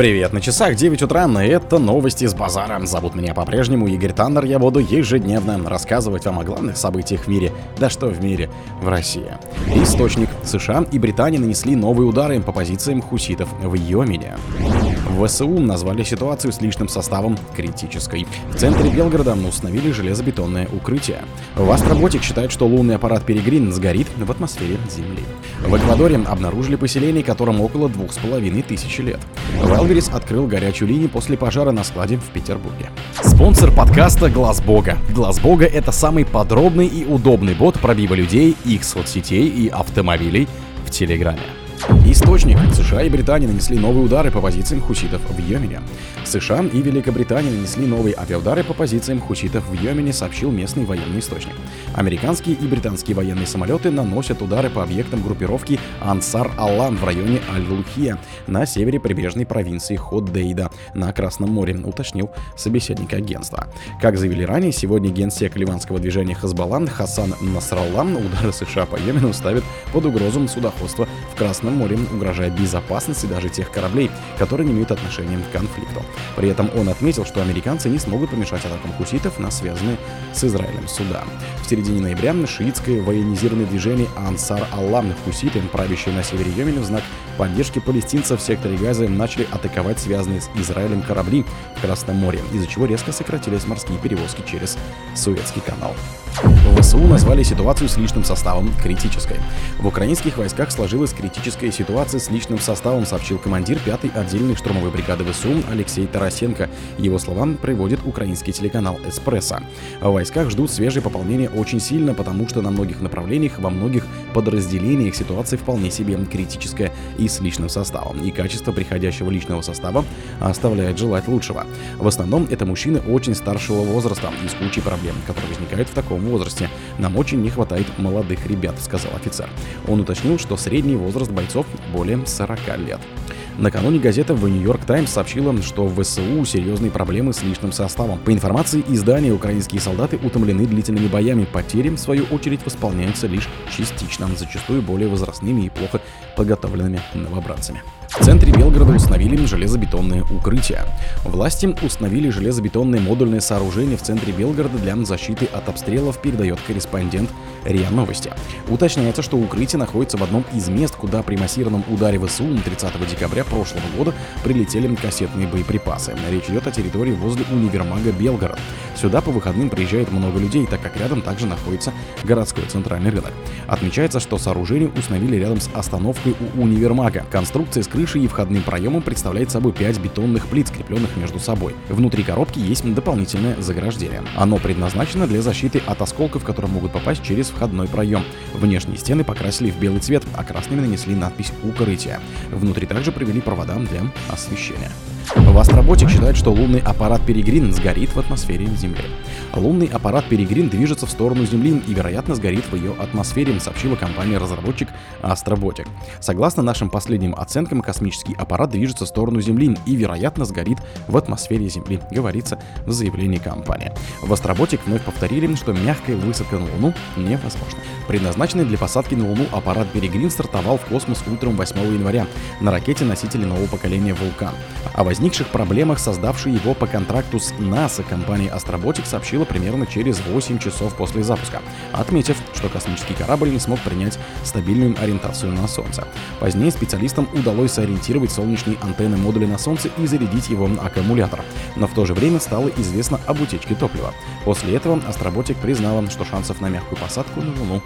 Привет, на часах 9 утра, и это новости с базара. Зовут меня по-прежнему Игорь Таннер, я буду ежедневно рассказывать вам о главных событиях в мире, да что в мире, в России. Источник. США и Британия нанесли новые удары по позициям хуситов в Йемене. ВСУ назвали ситуацию с личным составом критической. В центре Белгорода установили железобетонное укрытие. В Астроботик считают, что лунный аппарат Перегрин сгорит в атмосфере Земли. В Эквадоре обнаружили поселение, которым около двух с половиной тысячи лет. Валверис открыл горячую линию после пожара на складе в Петербурге. Спонсор подкаста Глаз Бога. Глаз Бога это самый подробный и удобный бот пробива людей, их соцсетей и автомобилей в Телеграме. Источник. США и Британия нанесли новые удары по позициям хуситов в Йемене. США и Великобритания нанесли новые авиаудары по позициям хуситов в Йемене, сообщил местный военный источник. Американские и британские военные самолеты наносят удары по объектам группировки Ансар Аллан в районе Аль-Лухия на севере прибрежной провинции Ходдейда на Красном море, уточнил собеседник агентства. Как заявили ранее, сегодня генсек ливанского движения Хазбалан Хасан Насралла удары США по Йемену ставят под угрозу судоходство в Красном море, угрожая безопасности даже тех кораблей, которые не имеют отношения к конфликту. При этом он отметил, что американцы не смогут помешать атакам хуситов на связанные с Израилем суда. В середине ноября шиитское военизированное движение Ансар Аллах хуситы, правящее на севере Йемена в знак поддержки палестинцев в секторе Газа, начали атаковать связанные с Израилем корабли в Красном море, из-за чего резко сократились морские перевозки через Суэцкий канал. В ВСУ назвали ситуацию с личным составом критической. В украинских войсках сложилась критическая ситуация с личным составом, сообщил командир 5-й отдельной штурмовой бригады ВСУ Алексей Тарасенко. Его словам приводит украинский телеканал «Эспрессо». В войсках ждут свежее пополнение очень сильно, потому что на многих направлениях, во многих подразделениях ситуация вполне себе критическая и с личным составом. И качество приходящего личного состава оставляет желать лучшего. В основном это мужчины очень старшего возраста и с кучей проблем, которые возникают в таком возрасте. Нам очень не хватает молодых ребят, сказал офицер. Он уточнил, что средний возраст бойцов более 40 лет. Накануне газета в Нью-Йорк Таймс сообщила, что в ВСУ серьезные проблемы с личным составом. По информации издания, украинские солдаты утомлены длительными боями. Потери, в свою очередь, восполняются лишь частично, зачастую более возрастными и плохо подготовленными новобранцами. В центре Белгорода установили железобетонное укрытие. Власти установили железобетонное модульное сооружение в центре Белгорода для защиты от обстрелов, передает корреспондент РИА Новости. Уточняется, что укрытие находится в одном из мест, куда при массированном ударе ВСУ 30 декабря прошлого года прилетели кассетные боеприпасы. Речь идет о территории возле универмага Белгород. Сюда по выходным приезжает много людей, так как рядом также находится городской центральный рынок. Отмечается, что сооружение установили рядом с остановкой у универмага. Конструкция с крышей и входным проемом представляет собой 5 бетонных плит, скрепленных между собой. Внутри коробки есть дополнительное заграждение. Оно предназначено для защиты от осколков, которые могут попасть через входной проем. Внешние стены покрасили в белый цвет, а красными нанесли надпись «Укрытие». Внутри также провели провода для освещения. В Астроботик считают, что лунный аппарат Перегрин сгорит в атмосфере Земли. Лунный аппарат Перегрин движется в сторону Земли и, вероятно, сгорит в ее атмосфере, сообщила компания-разработчик Астроботик. Согласно нашим последним оценкам, космический аппарат движется в сторону Земли и, вероятно, сгорит в атмосфере Земли, говорится в заявлении компании. В Астроботик вновь повторили, что мягкая высадка на Луну невозможна. Предназначенный для посадки на Луну аппарат Перегрин стартовал в космос утром 8 января на ракете-носителе нового поколения «Вулкан». О возникших проблемах, создавшей его по контракту с НАСА, компания Астроботик сообщила примерно через 8 часов после запуска, отметив, что космический корабль не смог принять стабильную ориентацию на Солнце. Позднее специалистам удалось сориентировать солнечные антенны модуля на Солнце и зарядить его аккумулятор. Но в то же время стало известно об утечке топлива. После этого Астроботик признала, что шансов на мягкую посадку на Луну.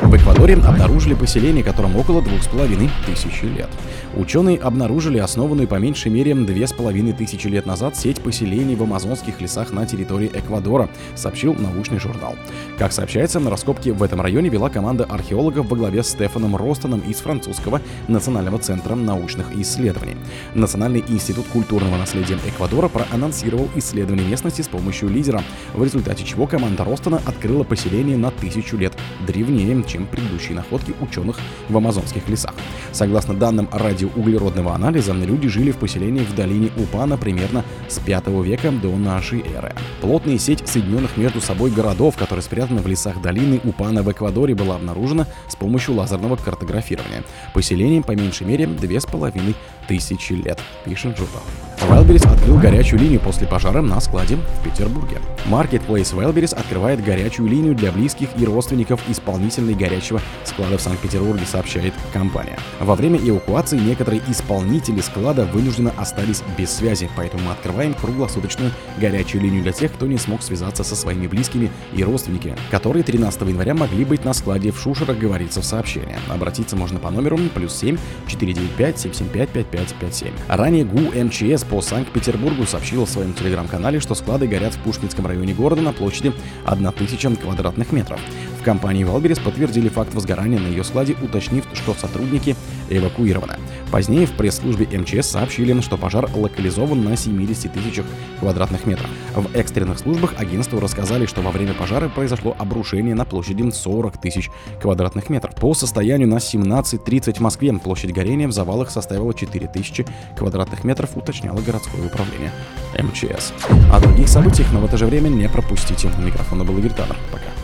В Эквадоре обнаружили поселение, которому около двух с половиной тысячи лет. Ученые обнаружили основанную по меньшей мере две с половиной тысячи лет назад сеть поселений в амазонских лесах на территории Эквадора, сообщил научный журнал. Как сообщается, на раскопки в этом районе вела команда археологов во главе с Стефаном Ростоном из французского Национального центра научных исследований. Национальный институт культурного наследия Эквадора проанонсировал исследование местности с помощью лидера, в результате чего команда Ростона открыла поселение на тысячу лет древнее чем предыдущие находки ученых в амазонских лесах. Согласно данным радиоуглеродного анализа, люди жили в поселении в долине Упана примерно с 5 века до нашей эры. Плотная сеть соединенных между собой городов, которые спрятаны в лесах долины Упана в Эквадоре, была обнаружена с помощью лазерного картографирования. Поселение по меньшей мере две с половиной тысячи лет, пишет журнал. Wildberries открыл горячую линию после пожара на складе в Петербурге. Marketplace Wildberries открывает горячую линию для близких и родственников исполнительной горячего склада в Санкт-Петербурге, сообщает компания. Во время эвакуации некоторые исполнители склада вынуждены остались без связи, поэтому мы открываем круглосуточную горячую линию для тех, кто не смог связаться со своими близкими и родственниками, которые 13 января могли быть на складе в Шушерах, говорится в сообщении. Обратиться можно по номеру плюс 7 495 775 5557. Ранее ГУ МЧС по Санкт-Петербургу сообщила в своем телеграм-канале, что склады горят в Пушкинском районе города на площади 1000 квадратных метров. В компании Wildberries подтвердили факт возгорания на ее складе, уточнив, что сотрудники эвакуированы. Позднее в пресс-службе МЧС сообщили, что пожар локализован на 70 тысячах квадратных метров. В экстренных службах агентству рассказали, что во время пожара произошло обрушение на площади 40 тысяч квадратных метров. По состоянию на 17.30 в Москве площадь горения в завалах составила 4 тысячи квадратных метров, уточняло городское управление МЧС. О других событиях, но в это же время не пропустите. У микрофона был Игорь. Пока.